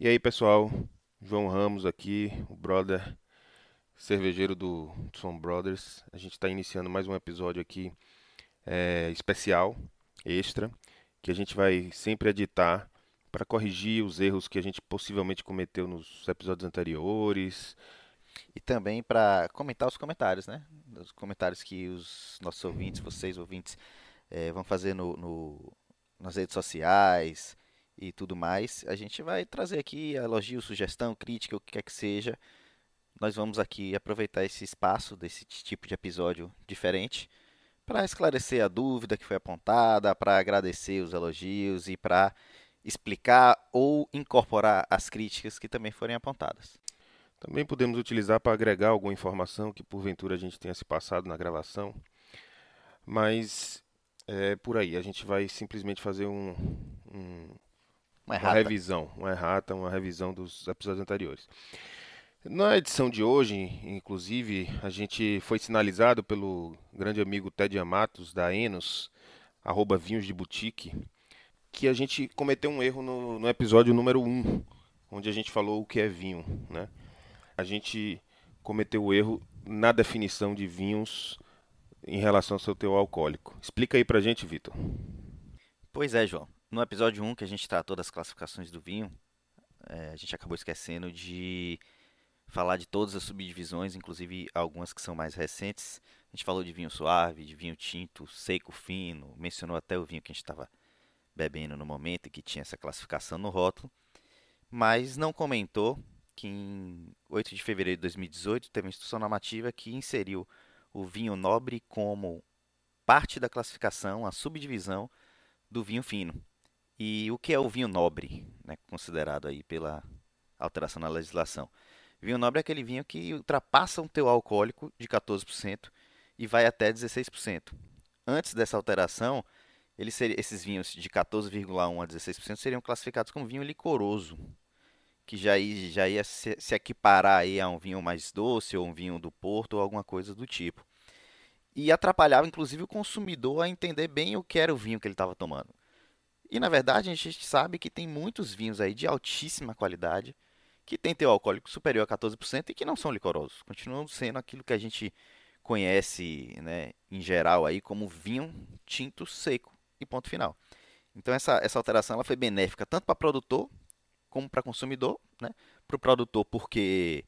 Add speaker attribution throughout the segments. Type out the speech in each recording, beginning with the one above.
Speaker 1: E aí, pessoal, João Ramos aqui, o brother cervejeiro do Son Brothers. A gente está iniciando mais um episódio aqui é, especial, extra, que a gente vai sempre editar para corrigir os erros que a gente possivelmente cometeu nos episódios anteriores.
Speaker 2: E também para comentar os comentários, né? Os comentários que os nossos ouvintes, vocês ouvintes, é, vão fazer no, no, nas redes sociais, e tudo mais. A gente vai trazer aqui elogio, sugestão, crítica, o que quer que seja. Nós vamos aqui aproveitar esse espaço desse tipo de episódio diferente para esclarecer a dúvida que foi apontada, para agradecer os elogios e para explicar ou incorporar as críticas que também forem apontadas.
Speaker 1: Também podemos utilizar para agregar alguma informação que porventura a gente tenha se passado na gravação, mas é por aí. A gente vai simplesmente fazer um, um uma, uma revisão, uma errata, uma revisão dos episódios anteriores. Na edição de hoje, inclusive, a gente foi sinalizado pelo grande amigo Ted Amatos, da Enos, arroba Vinhos de Boutique, que a gente cometeu um erro no, no, episódio número 1, onde a gente falou o que é vinho. Né? A gente cometeu o erro na definição de vinhos em relação ao seu teor alcoólico. Explica aí pra gente, Vitor.
Speaker 2: Pois é, João. No episódio 1, que a gente tratou das classificações do vinho, é, a gente acabou esquecendo de falar de todas as subdivisões, inclusive algumas que são mais recentes. A gente falou de vinho suave, de vinho tinto, seco, fino, mencionou até o vinho que a gente estava bebendo no momento e que tinha essa classificação no rótulo, mas não comentou que em 8 de fevereiro de 2018 teve uma instrução normativa que inseriu o vinho nobre como parte da classificação, a subdivisão do vinho fino. E o que é o vinho nobre, né, considerado aí pela alteração na legislação? Vinho nobre é aquele vinho que ultrapassa um teu alcoólico de 14% e vai até 16%. Antes dessa alteração, seria, esses vinhos de 14,1% a 16% seriam classificados como vinho licoroso, que já ia, já ia se, se, equiparar aí a um vinho mais doce ou um vinho do Porto ou alguma coisa do tipo. E atrapalhava inclusive o consumidor a entender bem o que era o vinho que ele estava tomando. E na verdade a gente sabe que tem muitos vinhos aí de altíssima qualidade que tem teu alcoólico superior a 14% e que não são licorosos. Continuam sendo aquilo que a gente conhece, né, em geral aí como vinho tinto seco e ponto final. Então essa, essa alteração ela foi benéfica tanto para produtor como para consumidor, né? Para o produtor porque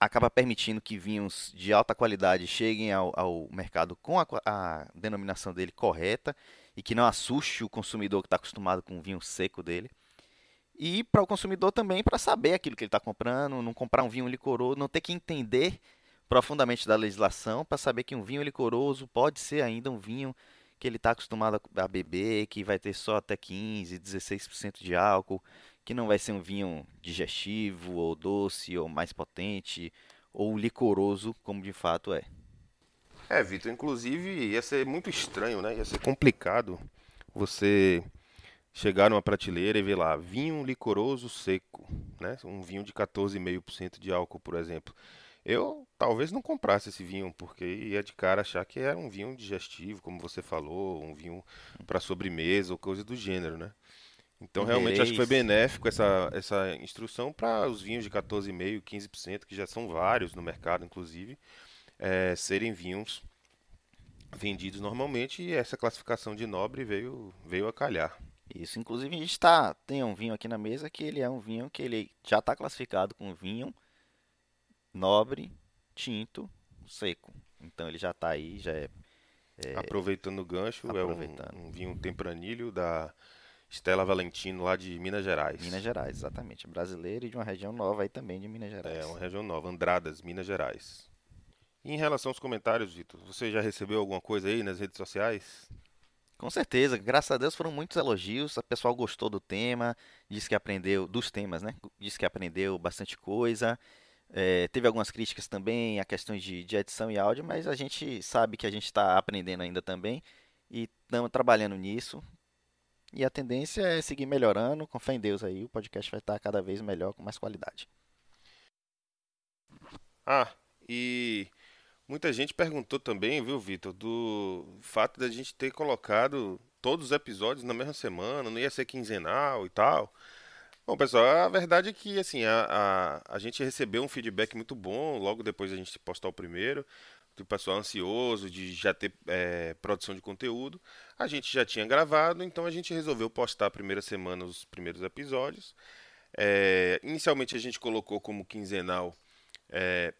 Speaker 2: acaba permitindo que vinhos de alta qualidade cheguem ao, ao mercado com a, a denominação dele correta e que não assuste o consumidor que está acostumado com o vinho seco dele. E para o consumidor também, para saber aquilo que ele está comprando, não comprar um vinho licoroso, não ter que entender profundamente da legislação para saber que um vinho licoroso pode ser ainda um vinho que ele está acostumado a beber, que vai ter só até 15, 16% de álcool, que não vai ser um vinho digestivo ou doce ou mais potente ou licoroso, como de fato é.
Speaker 1: É, Vitor, inclusive ia ser muito estranho, né? Ia ser complicado você chegar numa prateleira e ver lá vinho licoroso seco, né? Um vinho de 14,5% de álcool, por exemplo. Eu talvez não comprasse esse vinho porque ia de cara achar que era um vinho digestivo, como você falou, um vinho para sobremesa ou coisa do gênero, né? Então realmente acho que foi benéfico essa, essa instrução para os vinhos de 14,5%, 15%, que já são vários no mercado, inclusive, é, serem vinhos vendidos normalmente e essa classificação de nobre veio, veio a calhar.
Speaker 2: Isso, inclusive a gente tá, tem um vinho aqui na mesa que ele é um vinho que ele já está classificado com vinho nobre, tinto, seco. Então ele já está aí, já é,
Speaker 1: é Aproveitando o gancho, aproveitando. é um, um, vinho tempranilho da Estela Valentino lá de Minas Gerais.
Speaker 2: Minas Gerais, exatamente. Brasileiro e de uma região nova aí também de Minas Gerais.
Speaker 1: É, uma região nova, Andradas, Minas Gerais. E em relação aos comentários, Vitor, você já recebeu alguma coisa aí nas redes sociais?
Speaker 2: Com certeza, graças a Deus foram muitos elogios, o pessoal gostou do tema, disse que aprendeu, dos temas, né? Disse que aprendeu bastante coisa. É, teve algumas críticas também a questões de, de, edição e áudio, mas a gente sabe que a gente está aprendendo ainda também e estamos trabalhando nisso. E a tendência é seguir melhorando, com fé em Deus aí, o podcast vai estar cada vez melhor, com mais qualidade.
Speaker 1: Ah, e Muita gente perguntou também, viu, Vitor, do fato da gente ter colocado todos os episódios na mesma semana, não ia ser quinzenal e tal. Bom, pessoal, a verdade é que assim, a, a, a gente recebeu um feedback muito bom logo depois da gente postar o primeiro do pessoal ansioso de já ter é, produção de conteúdo. A gente já tinha gravado, então a gente resolveu postar a primeira semana os primeiros episódios. É, inicialmente a gente colocou como quinzenal é,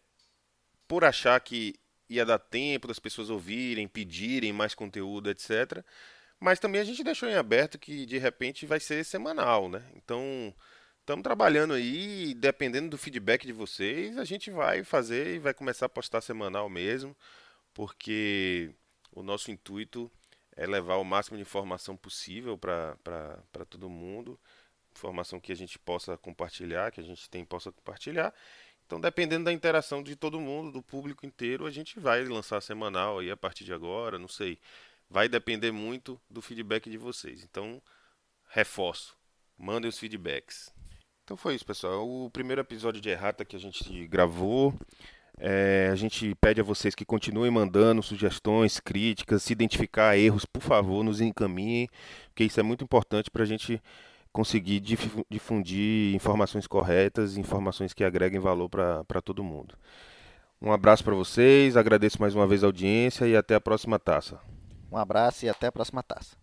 Speaker 1: por achar que ia dar tempo das pessoas ouvirem, pedirem mais conteúdo, etc. Mas também a gente deixou em aberto que de repente vai ser semanal, né? Então estamos trabalhando aí, dependendo do feedback de vocês, a gente vai fazer e vai começar a postar semanal mesmo, porque o nosso intuito é levar o máximo de informação possível para todo mundo, informação que a gente possa compartilhar, que a gente tem possa compartilhar. Então, dependendo da interação de todo mundo, do público inteiro, a gente vai lançar semanal aí a partir de agora, não sei. Vai depender muito do feedback de vocês. Então, reforço, mandem os feedbacks. Então foi isso, pessoal. O primeiro episódio de Errata que a gente gravou. É, a gente pede a vocês que continuem mandando sugestões, críticas, se identificar erros, por favor, nos encaminhem, porque isso é muito importante para a gente conseguir difundir informações corretas, informações que agreguem valor para todo mundo. Um abraço para vocês, agradeço mais uma vez a audiência e até a próxima taça.
Speaker 2: Um abraço e até a próxima taça.